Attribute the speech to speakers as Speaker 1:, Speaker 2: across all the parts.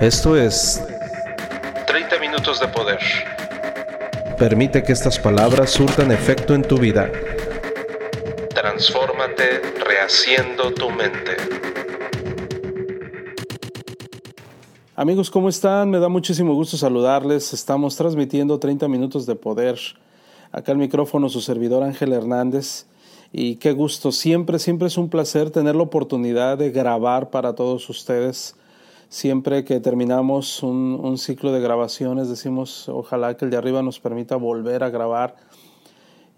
Speaker 1: Esto es
Speaker 2: 30 minutos de poder.
Speaker 1: Permite que estas palabras surtan efecto en tu vida.
Speaker 2: Transfórmate rehaciendo tu mente.
Speaker 3: Amigos, ¿cómo están? Me da muchísimo gusto saludarles. Estamos transmitiendo 30 minutos de poder. Acá el micrófono su servidor Ángel Hernández. Y qué gusto, siempre, siempre es un placer tener la oportunidad de grabar para todos ustedes Siempre que terminamos un, ciclo de grabaciones decimos ojalá que el de arriba nos permita volver a grabar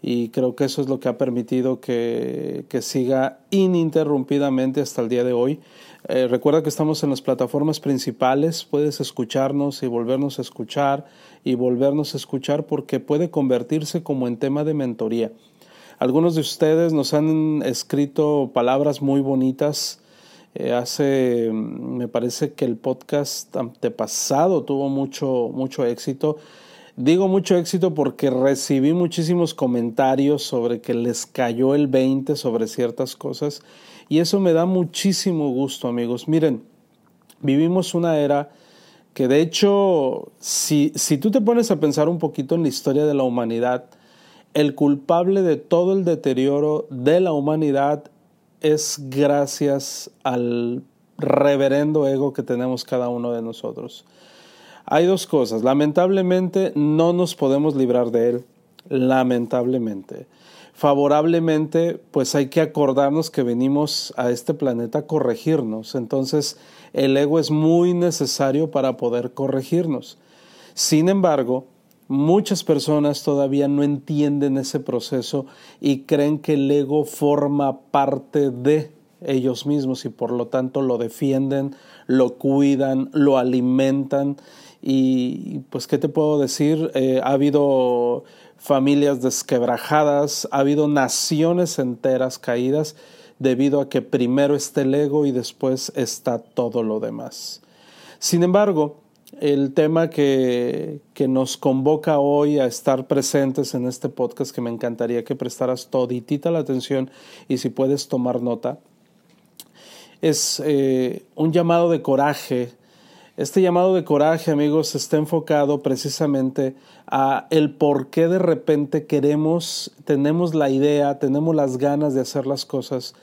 Speaker 3: y creo que eso es lo que ha permitido que, siga ininterrumpidamente hasta el día de hoy. Eh, recuerda que estamos en las plataformas principales, puedes escucharnos y volvernos a escuchar y volvernos a escuchar porque puede convertirse como en tema de mentoría. Algunos de ustedes nos han escrito palabras muy bonitas eh, hace, me parece que el podcast antepasado tuvo mucho, mucho éxito. Digo mucho éxito porque recibí muchísimos comentarios sobre que les cayó el 20 sobre ciertas cosas y eso me da muchísimo gusto amigos. Miren, vivimos una era que de hecho, si, si tú te pones a pensar un poquito en la historia de la humanidad, el culpable de todo el deterioro de la humanidad es gracias al reverendo ego que tenemos cada uno de nosotros. Hay dos cosas. Lamentablemente no nos podemos librar de él. Lamentablemente. Favorablemente, pues hay que acordarnos que venimos a este planeta a corregirnos. Entonces, el ego es muy necesario para poder corregirnos. Sin embargo, Muchas personas todavía no entienden ese proceso y creen que el ego forma parte de ellos mismos y por lo tanto lo defienden, lo cuidan, lo alimentan y pues qué te puedo decir, eh, ha habido familias desquebrajadas, ha habido naciones enteras caídas debido a que primero está el ego y después está todo lo demás. Sin embargo, el tema que, nos convoca hoy a estar presentes en este podcast, que me encantaría que prestaras toditita la atención y si puedes tomar nota, es eh, un llamado de coraje. Este llamado de coraje, amigos, está enfocado precisamente a el por qué de repente queremos, tenemos la idea, tenemos las ganas de hacer las cosas,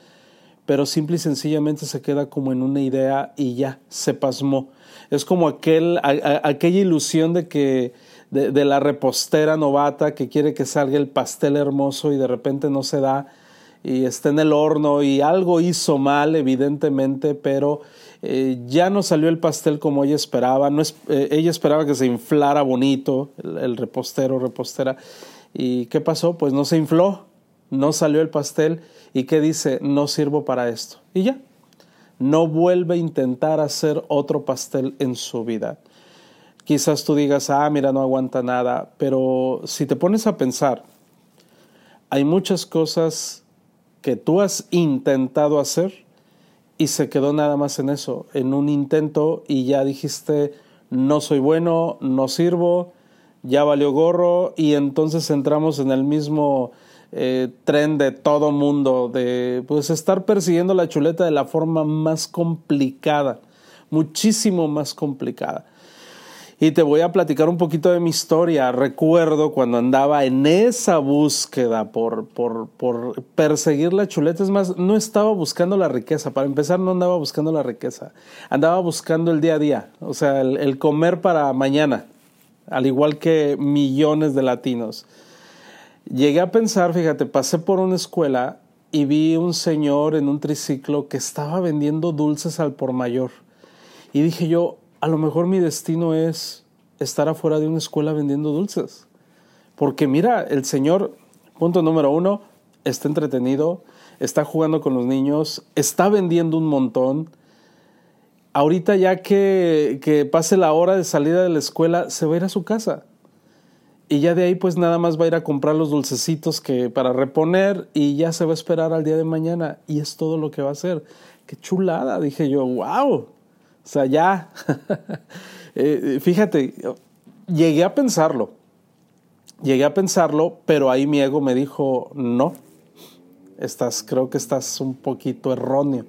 Speaker 3: pero simple y sencillamente se queda como en una idea y ya, se pasmó es como aquel, aquella ilusión de que de, la repostera novata que quiere que salga el pastel hermoso y de repente no se da y está en el horno y algo hizo mal evidentemente, pero eh, ya no salió el pastel como ella esperaba, no es, eh, ella esperaba que se inflara bonito el, el repostero, repostera. ¿Y qué pasó? Pues no se infló, no salió el pastel y qué dice, no sirvo para esto. Y ya, no vuelve a intentar hacer otro pastel en su vida. Quizás tú digas, ah, mira, no aguanta nada, pero si te pones a pensar, hay muchas cosas que tú has intentado hacer y se quedó nada más en eso, en un intento y ya dijiste, no soy bueno, no sirvo, ya valió gorro y entonces entramos en el mismo eh, tren de todo mundo, de pues estar persiguiendo la chuleta de la forma más complicada, muchísimo más complicada. Y te voy a platicar un poquito de mi historia. Recuerdo cuando andaba en esa búsqueda por, por, por perseguir la chuleta. Es más, no estaba buscando la riqueza. Para empezar, no andaba buscando la riqueza. Andaba buscando el día a día. O sea, el comer para mañana. Al igual que millones de latinos. Llegué a pensar, fíjate, pasé por una escuela y vi un señor en un triciclo que estaba vendiendo dulces al por mayor. Y dije yo, a lo mejor mi destino es estar afuera de una escuela vendiendo dulces. Porque mira, el señor, punto número uno, está entretenido, está jugando con los niños, está vendiendo un montón. Ahorita ya que, pase la hora de salida de la escuela, se va a ir a su casa y ya de ahí pues nada más va a ir a comprar los dulcecitos que para reponer y ya se va a esperar al día de mañana y es todo lo que va a hacer. Qué chulada, dije yo, wow. O sea, ya. Eh, fíjate, llegué a pensarlo. Llegué a pensarlo, pero ahí mi ego me dijo, no, estás, creo que estás un poquito erróneo.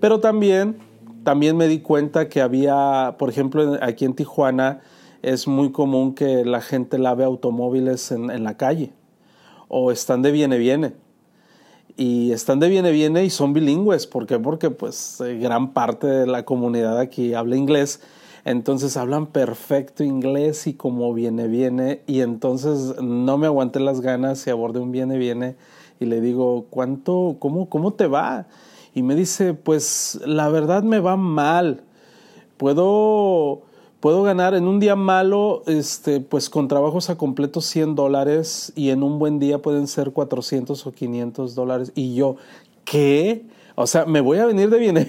Speaker 3: Pero también también me di cuenta que había, por ejemplo, aquí en Tijuana es muy común que la gente lave automóviles en, en la calle o están de viene viene. Y están de viene viene y son bilingües. ¿Por qué? Porque pues eh, gran parte de la comunidad aquí habla inglés. Entonces hablan perfecto inglés y como viene viene. Y entonces no me aguanté las ganas y abordé un viene viene y le digo, ¿cuánto, cómo, cómo te va? Y me dice, pues la verdad me va mal. Puedo, puedo ganar en un día malo, este, pues con trabajos a completo 100 dólares y en un buen día pueden ser 400 o 500 dólares. Y yo, ¿qué? O sea, me voy a venir de bien.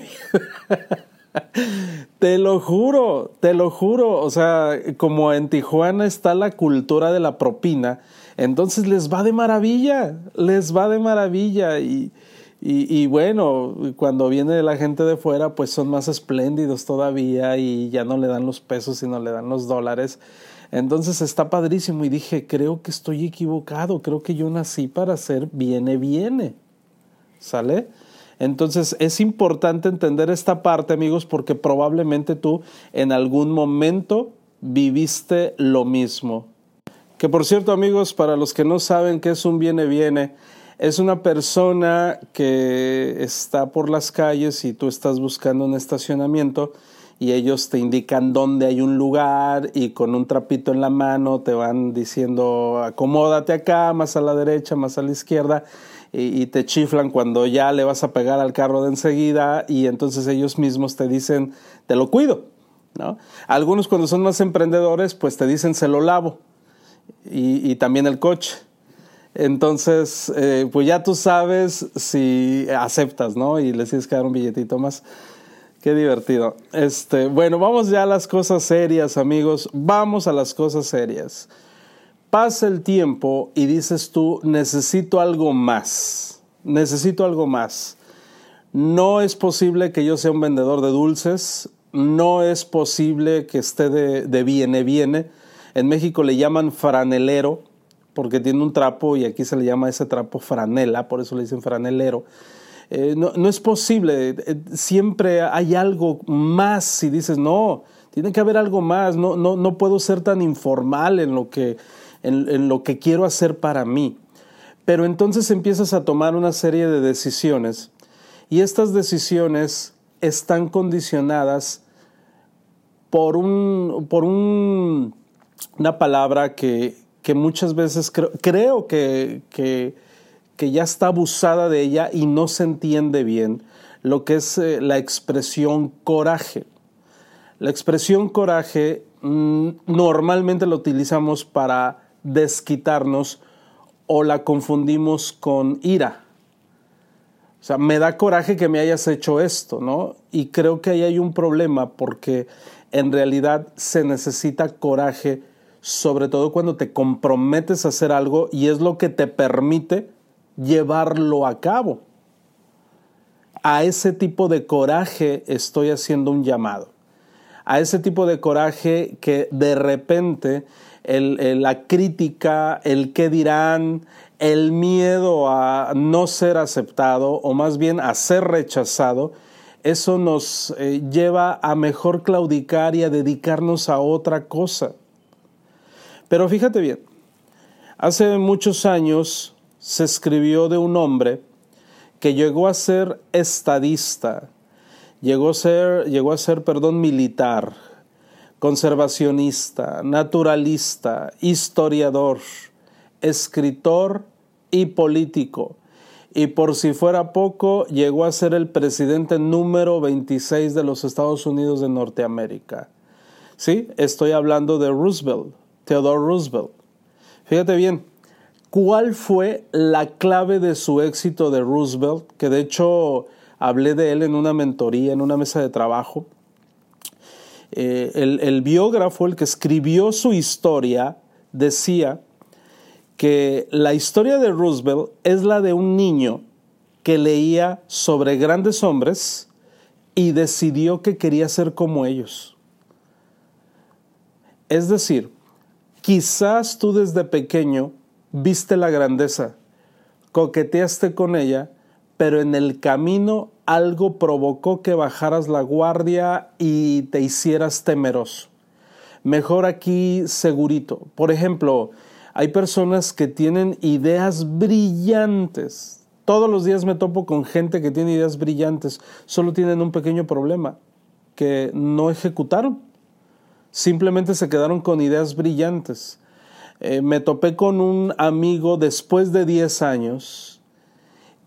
Speaker 3: te lo juro, te lo juro. O sea, como en Tijuana está la cultura de la propina, entonces les va de maravilla, les va de maravilla y, y, bueno, cuando viene la gente de fuera, pues son más espléndidos todavía y ya no le dan los pesos, sino le dan los dólares. Entonces está padrísimo y dije, creo que estoy equivocado, creo que yo nací para ser viene, viene. ¿Sale? Entonces es importante entender esta parte, amigos, porque probablemente tú en algún momento viviste lo mismo. Que por cierto, amigos, para los que no saben qué es un viene viene, es una persona que está por las calles y tú estás buscando un estacionamiento y ellos te indican dónde hay un lugar y con un trapito en la mano te van diciendo acomódate acá, más a la derecha, más a la izquierda y, te chiflan cuando ya le vas a pegar al carro de enseguida y entonces ellos mismos te dicen te lo cuido. ¿no? Algunos cuando son más emprendedores pues te dicen se lo lavo y, también el coche. Entonces, eh, pues ya tú sabes si aceptas, ¿no? Y le tienes que dar un billetito más. Qué divertido. Este, bueno, vamos ya a las cosas serias, amigos. Vamos a las cosas serias. Pasa el tiempo y dices tú, necesito algo más. Necesito algo más. No es posible que yo sea un vendedor de dulces. No es posible que esté de, de viene, viene en México le llaman franelero porque tiene un trapo y aquí se le llama ese trapo franela, por eso le dicen franelero. Eh, no, no, es posible, eh, siempre hay algo más si dices, no, tiene que haber algo más, no, no, no puedo ser tan informal en lo, que, en, lo que quiero hacer para mí. Pero entonces empiezas a tomar una serie de decisiones y estas decisiones están condicionadas por un, por un una palabra que, que muchas veces creo, creo que, que, ya está abusada de ella y no se entiende bien, lo que es eh, la expresión coraje. La expresión coraje mm, normalmente la utilizamos para desquitarnos o la confundimos con ira. O sea, me da coraje que me hayas hecho esto, ¿no? Y creo que ahí hay un problema porque en realidad se necesita coraje sobre todo cuando te comprometes a hacer algo y es lo que te permite llevarlo a cabo. A ese tipo de coraje estoy haciendo un llamado. A ese tipo de coraje que de repente la crítica, el qué dirán, el miedo a no ser aceptado o más bien a ser rechazado, eso nos eh, lleva a mejor claudicar y a dedicarnos a otra cosa. Pero fíjate bien, hace muchos años se escribió de un hombre que llegó a ser estadista, llegó a ser, llegó a ser, perdón, militar, conservacionista, naturalista, historiador, escritor y político. Y por si fuera poco, llegó a ser el presidente número 26 de los Estados Unidos de Norteamérica. Sí, estoy hablando de Roosevelt. Theodore Roosevelt. Fíjate bien, ¿cuál fue la clave de su éxito de Roosevelt? Que de hecho hablé de él en una mentoría, en una mesa de trabajo. Eh, el, el biógrafo, el que escribió su historia, decía que la historia de Roosevelt es la de un niño que leía sobre grandes hombres y decidió que quería ser como ellos. Es decir, Quizás tú desde pequeño viste la grandeza, coqueteaste con ella, pero en el camino algo provocó que bajaras la guardia y te hicieras temeroso. Mejor aquí segurito. Por ejemplo, hay personas que tienen ideas brillantes. Todos los días me topo con gente que tiene ideas brillantes. Solo tienen un pequeño problema, que no ejecutaron. Simplemente se quedaron con ideas brillantes. Eh, me topé con un amigo después de 10 años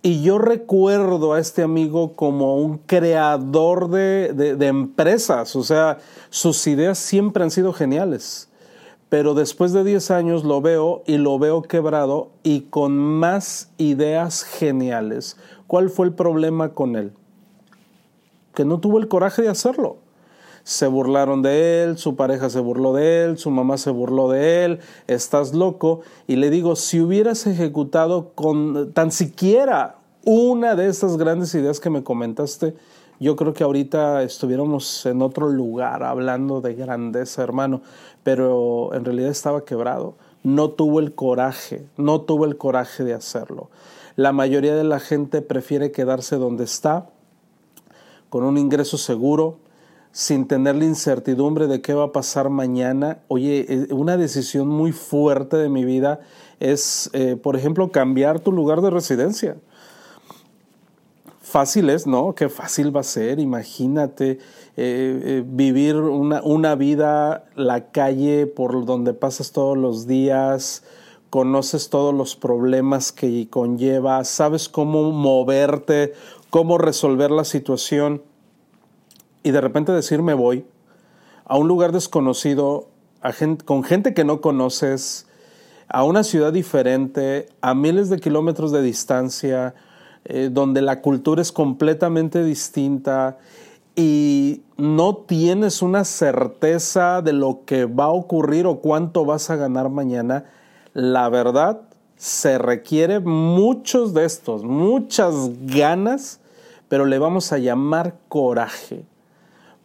Speaker 3: y yo recuerdo a este amigo como un creador de, empresas, o sea, sus ideas siempre han sido geniales. Pero después de 10 años lo veo y lo veo quebrado y con más ideas geniales. ¿Cuál fue el problema con él? Que no tuvo el coraje de hacerlo se burlaron de él, su pareja se burló de él, su mamá se burló de él, estás loco. Y le digo, si hubieras ejecutado con tan siquiera una de estas grandes ideas que me comentaste, yo creo que ahorita estuviéramos en otro lugar hablando de grandeza, hermano, pero en realidad estaba quebrado. No tuvo el coraje, no tuvo el coraje de hacerlo. La mayoría de la gente prefiere quedarse donde está, con un ingreso seguro, sin tener la incertidumbre de qué va a pasar mañana. Oye, eh, una decisión muy fuerte de mi vida es, eh, por ejemplo, cambiar tu lugar de residencia. Fácil es, ¿no? Qué fácil va a ser, imagínate eh, vivir una, una vida, la calle por donde pasas todos los días, conoces todos los problemas que conlleva, sabes cómo moverte, cómo resolver la situación y de repente decir me voy a un lugar desconocido, con gente que no conoces, a una ciudad diferente, a miles de kilómetros de distancia, eh, donde la cultura es completamente distinta y no tienes una certeza de lo que va a ocurrir o cuánto vas a ganar mañana, la verdad se requiere muchos de estos, muchas ganas, pero le vamos a llamar coraje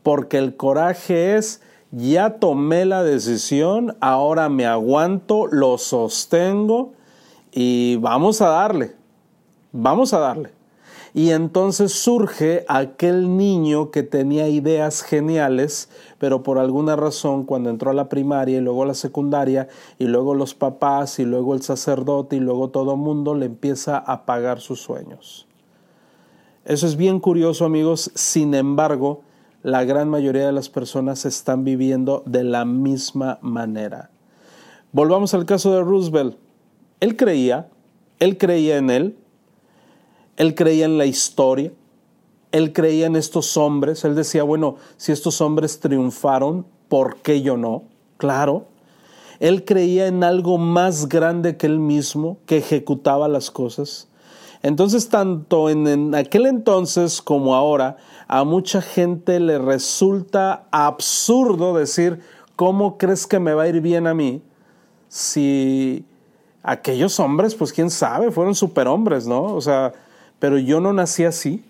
Speaker 3: porque el coraje es, ya tomé la decisión, ahora me aguanto, lo sostengo y vamos a darle, vamos a darle. Y entonces surge aquel niño que tenía ideas geniales, pero por alguna razón cuando entró a la primaria y luego a la secundaria y luego los papás y luego el sacerdote y luego todo mundo le empieza a pagar sus sueños. Eso es bien curioso amigos, sin embargo, la gran mayoría de las personas están viviendo de la misma manera. Volvamos al caso de Roosevelt. Él creía, él creía en él, él creía en la historia, él creía en estos hombres, él decía, bueno, si estos hombres triunfaron, ¿por qué yo no? Claro. Él creía en algo más grande que él mismo, que ejecutaba las cosas. Entonces, tanto en, aquel entonces como ahora, a mucha gente le resulta absurdo decir, ¿cómo crees que me va a ir bien a mí? Si aquellos hombres, pues quién sabe, fueron superhombres, ¿no? O sea, pero yo no nací así.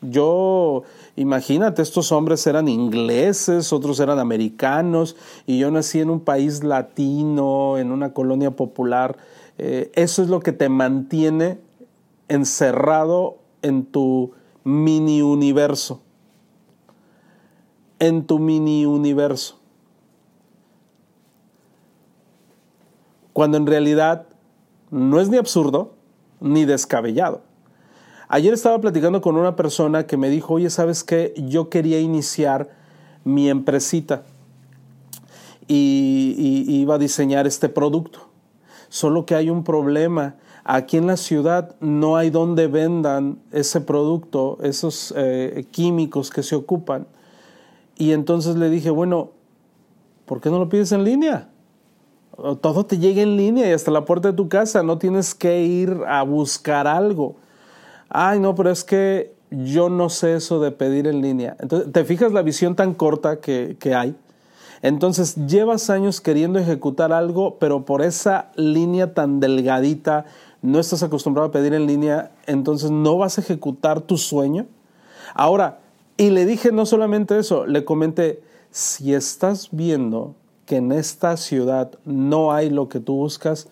Speaker 3: Yo, imagínate, estos hombres eran ingleses, otros eran americanos, y yo nací en un país latino, en una colonia popular. Eh, eso es lo que te mantiene encerrado en tu mini universo. En tu mini universo. Cuando en realidad no es ni absurdo ni descabellado. Ayer estaba platicando con una persona que me dijo, oye, ¿sabes qué? Yo quería iniciar mi empresita y, y iba a diseñar este producto. Solo que hay un problema Aquí en la ciudad no hay donde vendan ese producto, esos eh, químicos que se ocupan. Y entonces le dije, bueno, ¿por qué no lo pides en línea? Todo te llega en línea y hasta la puerta de tu casa, no tienes que ir a buscar algo. Ay, no, pero es que yo no sé eso de pedir en línea. Entonces, ¿te fijas la visión tan corta que, que hay? Entonces, llevas años queriendo ejecutar algo, pero por esa línea tan delgadita, no estás acostumbrado a pedir en línea, entonces no vas a ejecutar tu sueño. Ahora, y le dije no solamente eso, le comenté, si estás viendo que en esta ciudad no hay lo que tú buscas,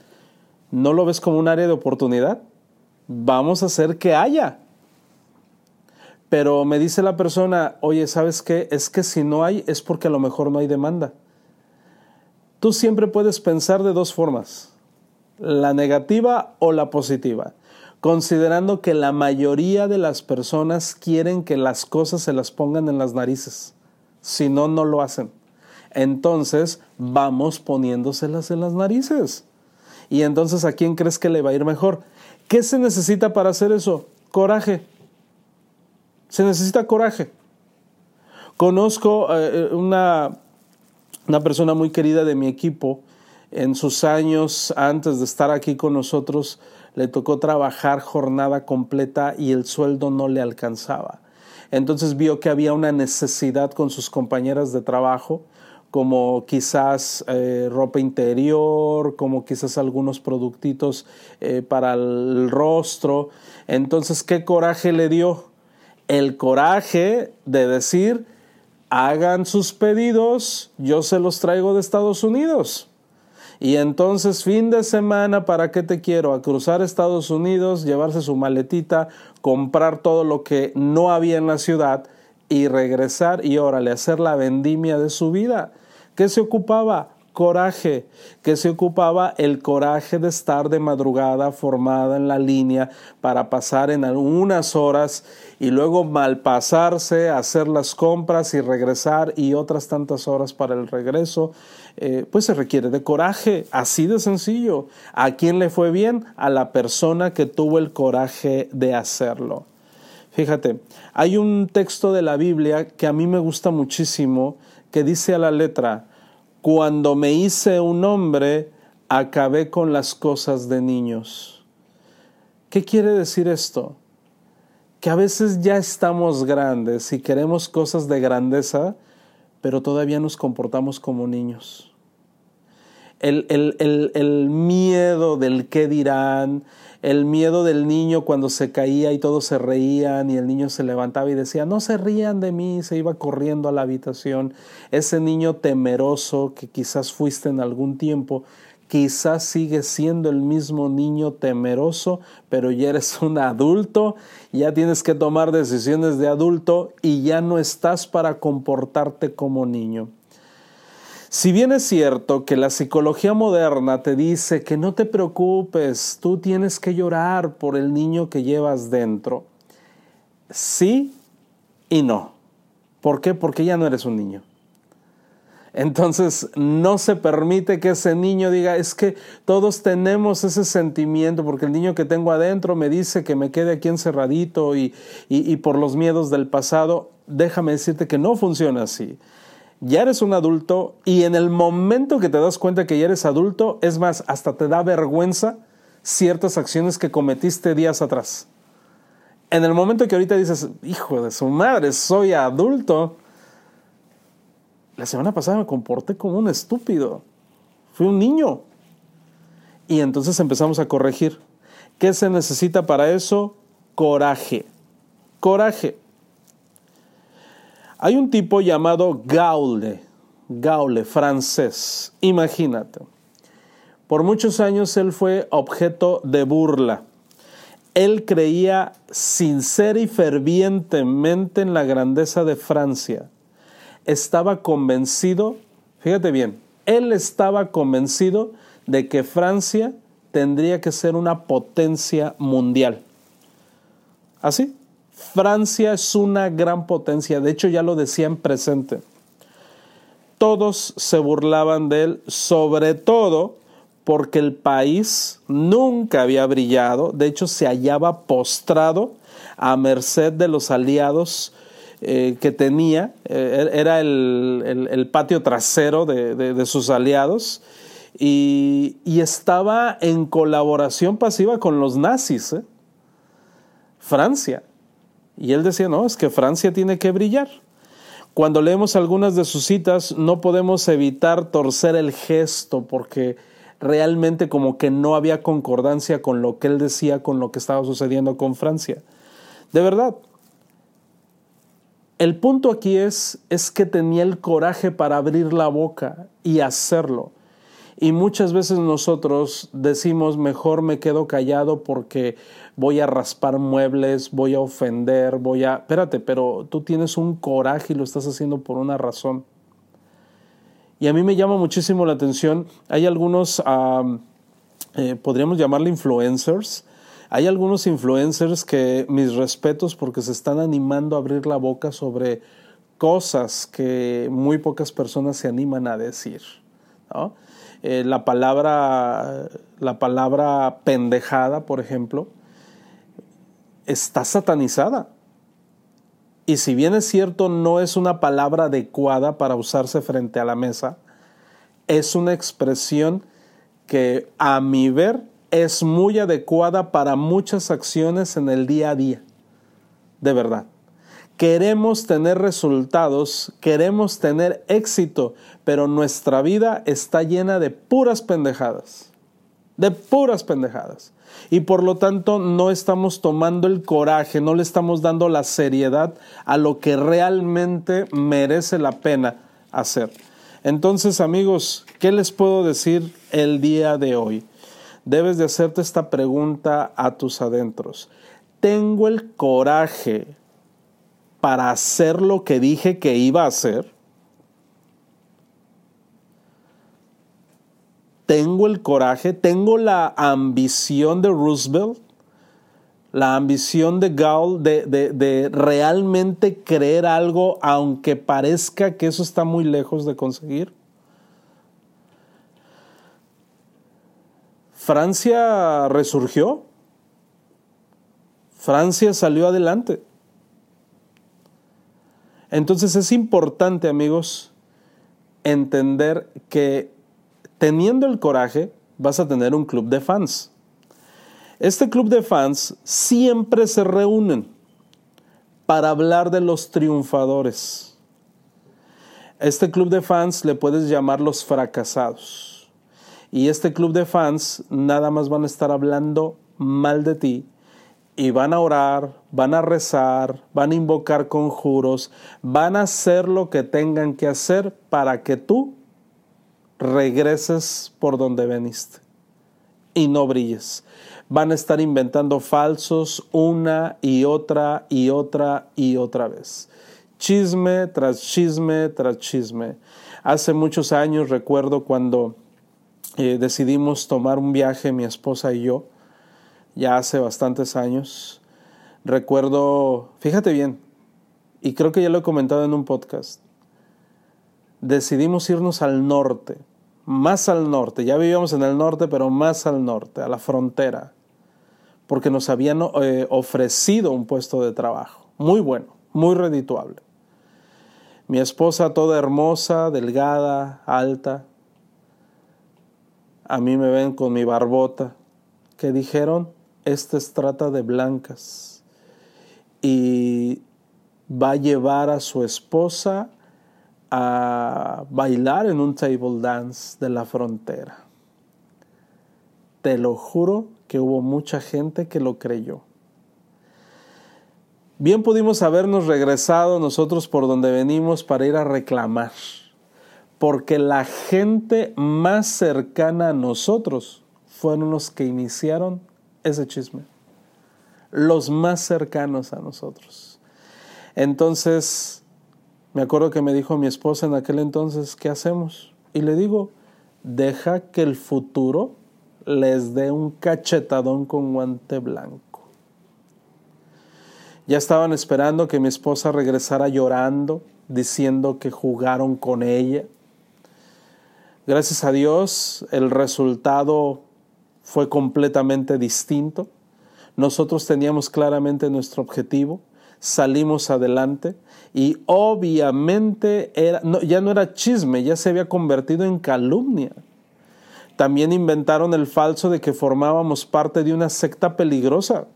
Speaker 3: ¿no lo ves como un área de oportunidad? Vamos a hacer que haya. Pero me dice la persona, oye, ¿sabes qué? Es que si no hay, es porque a lo mejor no hay demanda. Tú siempre puedes pensar de dos formas, la negativa o la positiva, considerando que la mayoría de las personas quieren que las cosas se las pongan en las narices, si no, no lo hacen. Entonces, vamos poniéndoselas en las narices. Y entonces, ¿a quién crees que le va a ir mejor? ¿Qué se necesita para hacer eso? Coraje. Se necesita coraje. Conozco eh, una, una persona muy querida de mi equipo. En sus años antes de estar aquí con nosotros, le tocó trabajar jornada completa y el sueldo no le alcanzaba. Entonces vio que había una necesidad con sus compañeras de trabajo como quizás eh, ropa interior, como quizás algunos productitos eh, para el rostro. Entonces, ¿qué coraje le dio? El coraje de decir, hagan sus pedidos, yo se los traigo de Estados Unidos. Y entonces fin de semana, ¿para qué te quiero? A cruzar Estados Unidos, llevarse su maletita, comprar todo lo que no había en la ciudad y regresar y órale, hacer la vendimia de su vida. ¿Qué se ocupaba? Coraje, que se ocupaba el coraje de estar de madrugada formada en la línea para pasar en algunas horas y luego malpasarse, hacer las compras y regresar y otras tantas horas para el regreso, eh, pues se requiere de coraje, así de sencillo. ¿A quién le fue bien? A la persona que tuvo el coraje de hacerlo. Fíjate, hay un texto de la Biblia que a mí me gusta muchísimo que dice a la letra, cuando me hice un hombre, acabé con las cosas de niños. ¿Qué quiere decir esto? Que a veces ya estamos grandes y queremos cosas de grandeza, pero todavía nos comportamos como niños. El, el, el miedo del qué dirán, el miedo del niño cuando se caía y todos se reían y el niño se levantaba y decía, no se rían de mí, se iba corriendo a la habitación. Ese niño temeroso que quizás fuiste en algún tiempo, quizás sigue siendo el mismo niño temeroso, pero ya eres un adulto, ya tienes que tomar decisiones de adulto y ya no estás para comportarte como niño. Si bien es cierto que la psicología moderna te dice que no te preocupes, tú tienes que llorar por el niño que llevas dentro, sí y no. ¿Por qué? Porque ya no eres un niño. Entonces no se permite que ese niño diga, es que todos tenemos ese sentimiento, porque el niño que tengo adentro me dice que me quede aquí encerradito y, y, por los miedos del pasado. Déjame decirte que no funciona así ya eres un adulto y en el momento que te das cuenta que ya eres adulto, es más, hasta te da vergüenza ciertas acciones que cometiste días atrás. En el momento que ahorita dices, hijo de su madre, soy adulto, la semana pasada me comporté como un estúpido, fui un niño. Y entonces empezamos a corregir. ¿Qué se necesita para eso? Coraje. Coraje. Hay un tipo llamado Gaule, Gaule, francés. Imagínate. Por muchos años él fue objeto de burla. Él creía sincera y fervientemente en la grandeza de Francia. Estaba convencido, fíjate bien, él estaba convencido de que Francia tendría que ser una potencia mundial. ¿Así? Francia es una gran potencia, de hecho ya lo decía en presente. Todos se burlaban de él, sobre todo porque el país nunca había brillado, de hecho se hallaba postrado a merced de los aliados eh, que tenía, eh, era el, patio trasero de, sus aliados, y, estaba en colaboración pasiva con los nazis. ¿eh? Francia. Y él decía, no, es que Francia tiene que brillar. Cuando leemos algunas de sus citas, no podemos evitar torcer el gesto porque realmente como que no había concordancia con lo que él decía, con lo que estaba sucediendo con Francia. De verdad, el punto aquí es, es que tenía el coraje para abrir la boca y hacerlo. Y muchas veces nosotros decimos, mejor me quedo callado porque voy a raspar muebles, voy a ofender, voy a... Espérate, pero tú tienes un coraje y lo estás haciendo por una razón. Y a mí me llama muchísimo la atención, hay algunos, eh, podríamos llamarle influencers, hay algunos influencers que mis respetos porque se están animando a abrir la boca sobre cosas que muy pocas personas se animan a decir. Eh, la, palabra, la palabra pendejada, por ejemplo, está satanizada. Y si bien es cierto, no es una palabra adecuada para usarse frente a la mesa, es una expresión que a mi ver es muy adecuada para muchas acciones en el día a día. De verdad. Queremos tener resultados, queremos tener éxito, pero nuestra vida está llena de puras pendejadas. De puras pendejadas. Y por lo tanto no estamos tomando el coraje, no le estamos dando la seriedad a lo que realmente merece la pena hacer. Entonces amigos, ¿qué les puedo decir el día de hoy? Debes de hacerte esta pregunta a tus adentros. ¿Tengo el coraje para hacer lo que dije que iba a hacer? ¿Tengo el coraje? ¿Tengo la ambición de Roosevelt? La ambición de Gaull de, de realmente creer algo aunque parezca que eso está muy lejos de conseguir? Francia resurgió. Francia salió adelante. Entonces es importante, amigos, entender que teniendo el coraje vas a tener un club de fans. Este club de fans siempre se reúnen para hablar de los triunfadores. Este club de fans le puedes llamar los fracasados. Y este club de fans nada más van a estar hablando mal de ti y van a orar, van a rezar, van a invocar conjuros, van a hacer lo que tengan que hacer para que tú regreses por donde veniste y no brilles. Van a estar inventando falsos una y otra y otra y otra vez. Chisme tras chisme tras chisme. Hace muchos años recuerdo cuando decidimos tomar un viaje, mi esposa y yo, ya hace bastantes años. Recuerdo, fíjate bien, y creo que ya lo he comentado en un podcast, decidimos irnos al norte, más al norte, ya vivíamos en el norte, pero más al norte, a la frontera, porque nos habían eh, ofrecido un puesto de trabajo, muy bueno, muy redituable. Mi esposa toda hermosa, delgada, alta, a mí me ven con mi barbota, que dijeron, este es trata de blancas y va a llevar a su esposa a bailar en un table dance de la frontera. Te lo juro que hubo mucha gente que lo creyó. Bien pudimos habernos regresado nosotros por donde venimos para ir a reclamar porque la gente más cercana a nosotros fueron los que iniciaron ese chisme, los más cercanos a nosotros. Entonces, me acuerdo que me dijo mi esposa en aquel entonces, ¿qué hacemos? Y le digo, deja que el futuro les dé un cachetadón con guante blanco. Ya estaban esperando que mi esposa regresara llorando, diciendo que jugaron con ella, Gracias a Dios el resultado fue completamente distinto. Nosotros teníamos claramente nuestro objetivo, salimos adelante y obviamente era, ya no era chisme, ya se había convertido en calumnia. También inventaron el falso de que formábamos parte de una secta peligrosa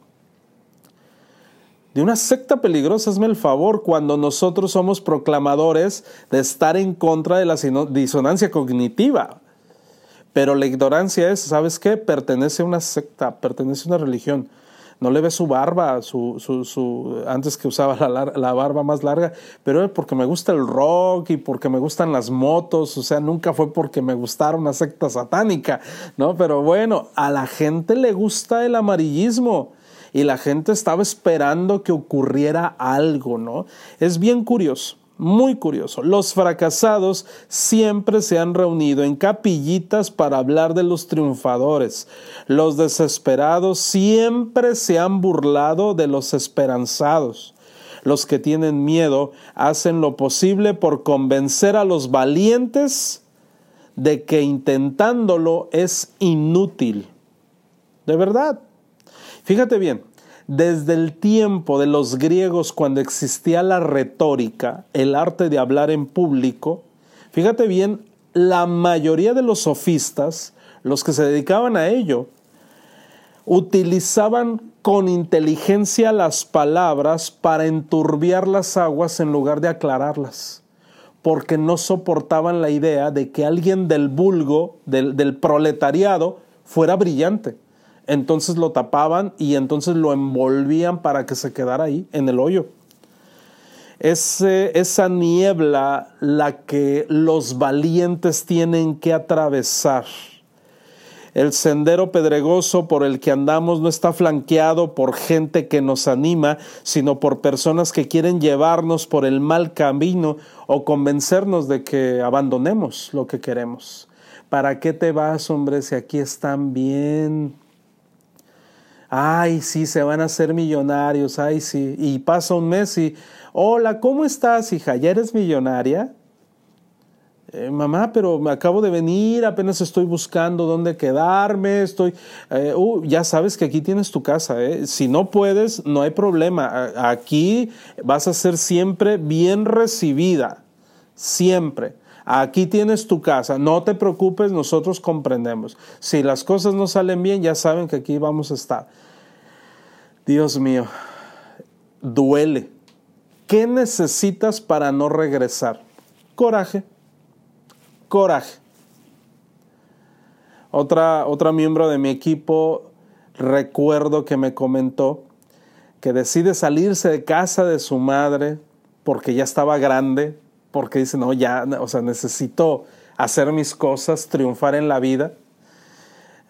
Speaker 3: de una secta peligrosa, hazme el favor, cuando nosotros somos proclamadores de estar en contra de la disonancia cognitiva. Pero la ignorancia es, ¿sabes qué? Pertenece a una secta, pertenece a una religión. no le ve su barba, su, su, su antes que usaba la, la, barba más larga, pero es porque me gusta el rock y porque me gustan las motos, o sea, nunca fue porque me gustara una secta satánica, ¿no? Pero bueno, a la gente le gusta el amarillismo y la gente estaba esperando que ocurriera algo, ¿no? Es bien curioso. Muy curioso, los fracasados siempre se han reunido en capillitas para hablar de los triunfadores. Los desesperados siempre se han burlado de los esperanzados. Los que tienen miedo hacen lo posible por convencer a los valientes de que intentándolo es inútil. De verdad. Fíjate bien, desde el tiempo de los griegos, cuando existía la retórica, el arte de hablar en público, fíjate bien, la mayoría de los sofistas, los que se dedicaban a ello, utilizaban con inteligencia las palabras para enturbiar las aguas en lugar de aclararlas, porque no soportaban la idea de que alguien del vulgo, del, del proletariado, fuera brillante entonces lo tapaban y entonces lo envolvían para que se quedara ahí en el hoyo. Es esa niebla la que los valientes tienen que atravesar. El sendero pedregoso por el que andamos no está flanqueado por gente que nos anima, sino por personas que quieren llevarnos por el mal camino o convencernos de que abandonemos lo que queremos. ¿Para qué te vas, hombre, si aquí están bien? Ay, sí, se van a hacer millonarios, ay, sí. Y pasa un mes y, hola, ¿cómo estás, hija? ¿Ya eres millonaria? Eh, mamá, pero me acabo de venir, apenas estoy buscando dónde quedarme, estoy, eh, uh, ya sabes que aquí tienes tu casa, ¿eh? si no puedes, no hay problema, aquí vas a ser siempre bien recibida, siempre. Aquí tienes tu casa, no te preocupes, nosotros comprendemos. Si las cosas no salen bien, ya saben que aquí vamos a estar. Dios mío, duele. ¿Qué necesitas para no regresar? Coraje, coraje. Otra, otra miembro de mi equipo, recuerdo que me comentó que decide salirse de casa de su madre porque ya estaba grande, porque dice, no, ya, o sea, necesito hacer mis cosas, triunfar en la vida.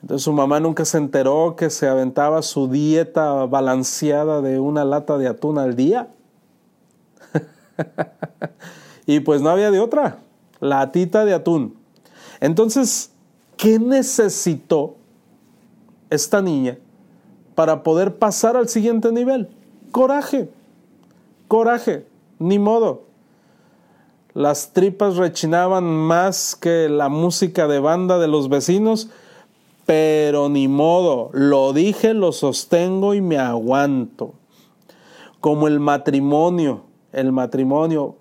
Speaker 3: Entonces su mamá nunca se enteró que se aventaba su dieta balanceada de una lata de atún al día. y pues no había de otra, latita de atún. Entonces, ¿qué necesitó esta niña para poder pasar al siguiente nivel? Coraje, coraje, ni modo. Las tripas rechinaban más que la música de banda de los vecinos, pero ni modo, lo dije, lo sostengo y me aguanto. Como el matrimonio, el matrimonio,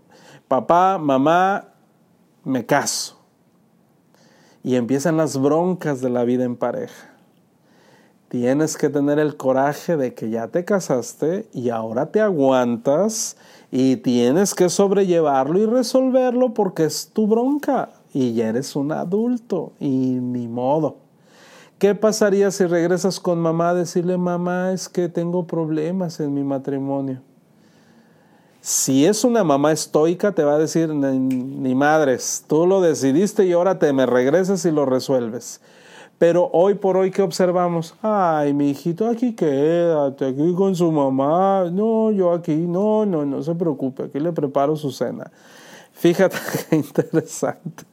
Speaker 3: papá, mamá, me caso. Y empiezan las broncas de la vida en pareja. Tienes que tener el coraje de que ya te casaste y ahora te aguantas y tienes que sobrellevarlo y resolverlo porque es tu bronca y ya eres un adulto y ni modo. ¿Qué pasaría si regresas con mamá a decirle, mamá, es que tengo problemas en mi matrimonio? Si es una mamá estoica, te va a decir, ni, madres, tú lo decidiste y ahora te me regresas y lo resuelves. Pero hoy por hoy, ¿qué observamos? Ay, mi hijito, aquí quédate, aquí con su mamá. No, yo aquí, no, no, no se preocupe, aquí le preparo su cena. Fíjate qué interesante.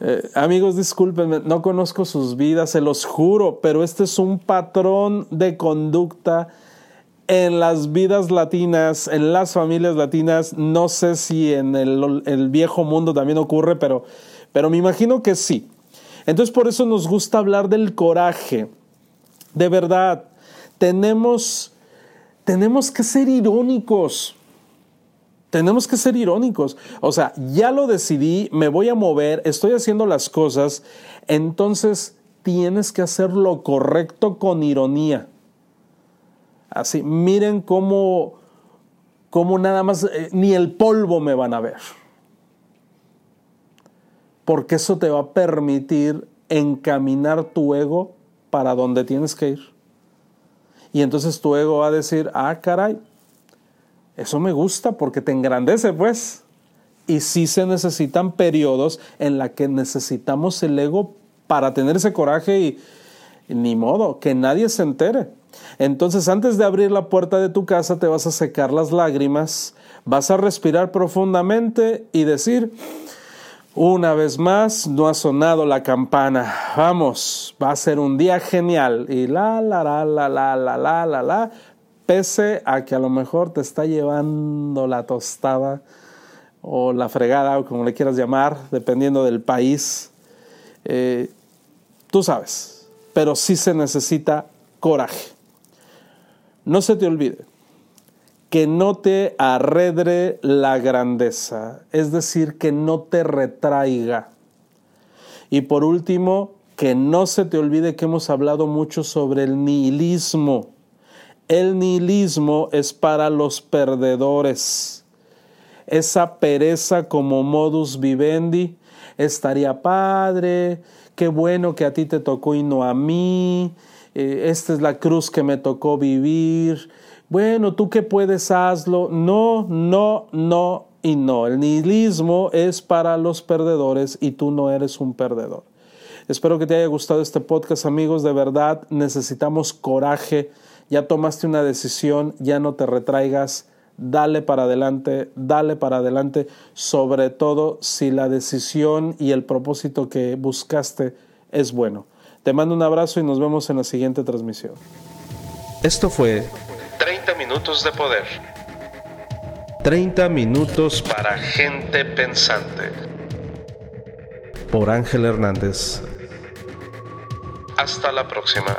Speaker 3: Eh, amigos, discúlpenme, no conozco sus vidas, se los juro, pero este es un patrón de conducta en las vidas latinas, en las familias latinas. No sé si en el, el viejo mundo también ocurre, pero, pero me imagino que sí. Entonces por eso nos gusta hablar del coraje. De verdad, tenemos, tenemos que ser irónicos. Tenemos que ser irónicos. O sea, ya lo decidí, me voy a mover, estoy haciendo las cosas, entonces tienes que hacer lo correcto con ironía. Así, miren cómo, cómo nada más, eh, ni el polvo me van a ver. Porque eso te va a permitir encaminar tu ego para donde tienes que ir. Y entonces tu ego va a decir, ah, caray, eso me gusta porque te engrandece, pues. Y sí se necesitan periodos en la que necesitamos el ego para tener ese coraje y ni modo, que nadie se entere. Entonces antes de abrir la puerta de tu casa te vas a secar las lágrimas, vas a respirar profundamente y decir, una vez más, no ha sonado la campana. Vamos, va a ser un día genial. Y la, la, la, la, la, la, la, la, la, pese a que a lo mejor te está llevando la tostada o la fregada, o como le quieras llamar, dependiendo del país. Eh, tú sabes, pero sí se necesita coraje. No se te olvide que no te arredre la grandeza, es decir, que no te retraiga. Y por último, que no se te olvide que hemos hablado mucho sobre el nihilismo. El nihilismo es para los perdedores. Esa pereza como modus vivendi estaría padre, qué bueno que a ti te tocó y no a mí, eh, esta es la cruz que me tocó vivir, bueno, tú que puedes hazlo. No, no, no y no. El nihilismo es para los perdedores y tú no eres un perdedor. Espero que te haya gustado este podcast, amigos. De verdad, necesitamos coraje. Ya tomaste una decisión, ya no te retraigas. Dale para adelante, dale para adelante, sobre todo si la decisión y el propósito que buscaste es bueno. Te mando un abrazo y nos vemos en la siguiente transmisión.
Speaker 1: Esto fue
Speaker 2: 30 minutos de poder.
Speaker 1: 30 minutos
Speaker 2: Para gente pensante.
Speaker 1: por Ángel Hernández.
Speaker 2: Hasta la próxima.